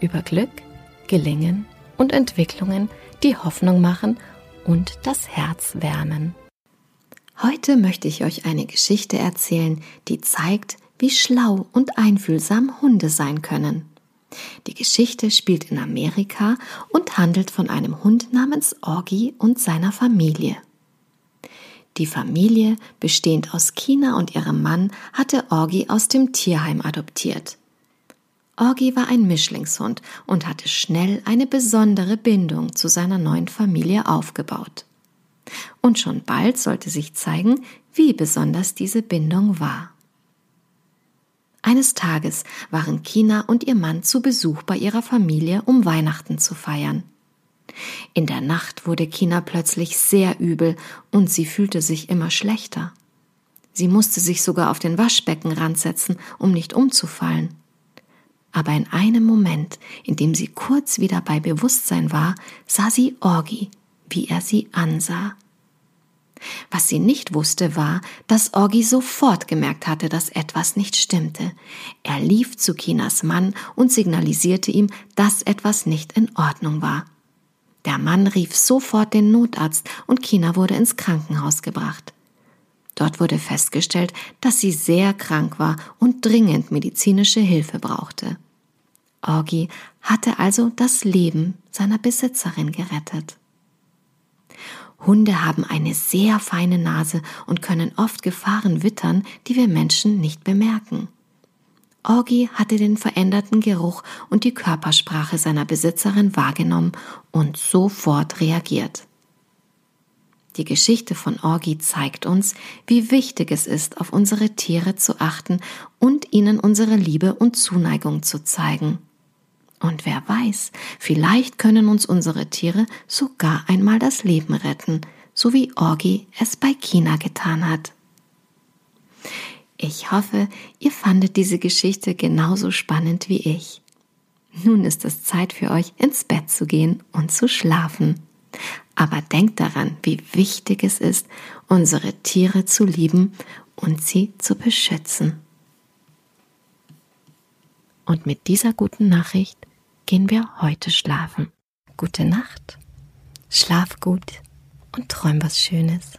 über Glück, Gelingen und Entwicklungen, die Hoffnung machen und das Herz wärmen. Heute möchte ich euch eine Geschichte erzählen, die zeigt, wie schlau und einfühlsam Hunde sein können. Die Geschichte spielt in Amerika und handelt von einem Hund namens Orgi und seiner Familie. Die Familie, bestehend aus Kina und ihrem Mann, hatte Orgi aus dem Tierheim adoptiert. Orgi war ein Mischlingshund und hatte schnell eine besondere Bindung zu seiner neuen Familie aufgebaut. Und schon bald sollte sich zeigen, wie besonders diese Bindung war. Eines Tages waren Kina und ihr Mann zu Besuch bei ihrer Familie, um Weihnachten zu feiern. In der Nacht wurde Kina plötzlich sehr übel und sie fühlte sich immer schlechter. Sie musste sich sogar auf den Waschbeckenrand setzen, um nicht umzufallen aber in einem Moment, in dem sie kurz wieder bei Bewusstsein war, sah sie Orgi, wie er sie ansah. Was sie nicht wusste, war, dass Orgi sofort gemerkt hatte, dass etwas nicht stimmte. Er lief zu Kinas Mann und signalisierte ihm, dass etwas nicht in Ordnung war. Der Mann rief sofort den Notarzt und Kina wurde ins Krankenhaus gebracht. Dort wurde festgestellt, dass sie sehr krank war und dringend medizinische Hilfe brauchte. Orgi hatte also das Leben seiner Besitzerin gerettet. Hunde haben eine sehr feine Nase und können oft Gefahren wittern, die wir Menschen nicht bemerken. Orgi hatte den veränderten Geruch und die Körpersprache seiner Besitzerin wahrgenommen und sofort reagiert. Die Geschichte von Orgi zeigt uns, wie wichtig es ist, auf unsere Tiere zu achten und ihnen unsere Liebe und Zuneigung zu zeigen. Und wer weiß, vielleicht können uns unsere Tiere sogar einmal das Leben retten, so wie Orgi es bei China getan hat. Ich hoffe, ihr fandet diese Geschichte genauso spannend wie ich. Nun ist es Zeit für euch, ins Bett zu gehen und zu schlafen. Aber denkt daran, wie wichtig es ist, unsere Tiere zu lieben und sie zu beschützen. Und mit dieser guten Nachricht gehen wir heute schlafen. Gute Nacht, schlaf gut und träum was Schönes.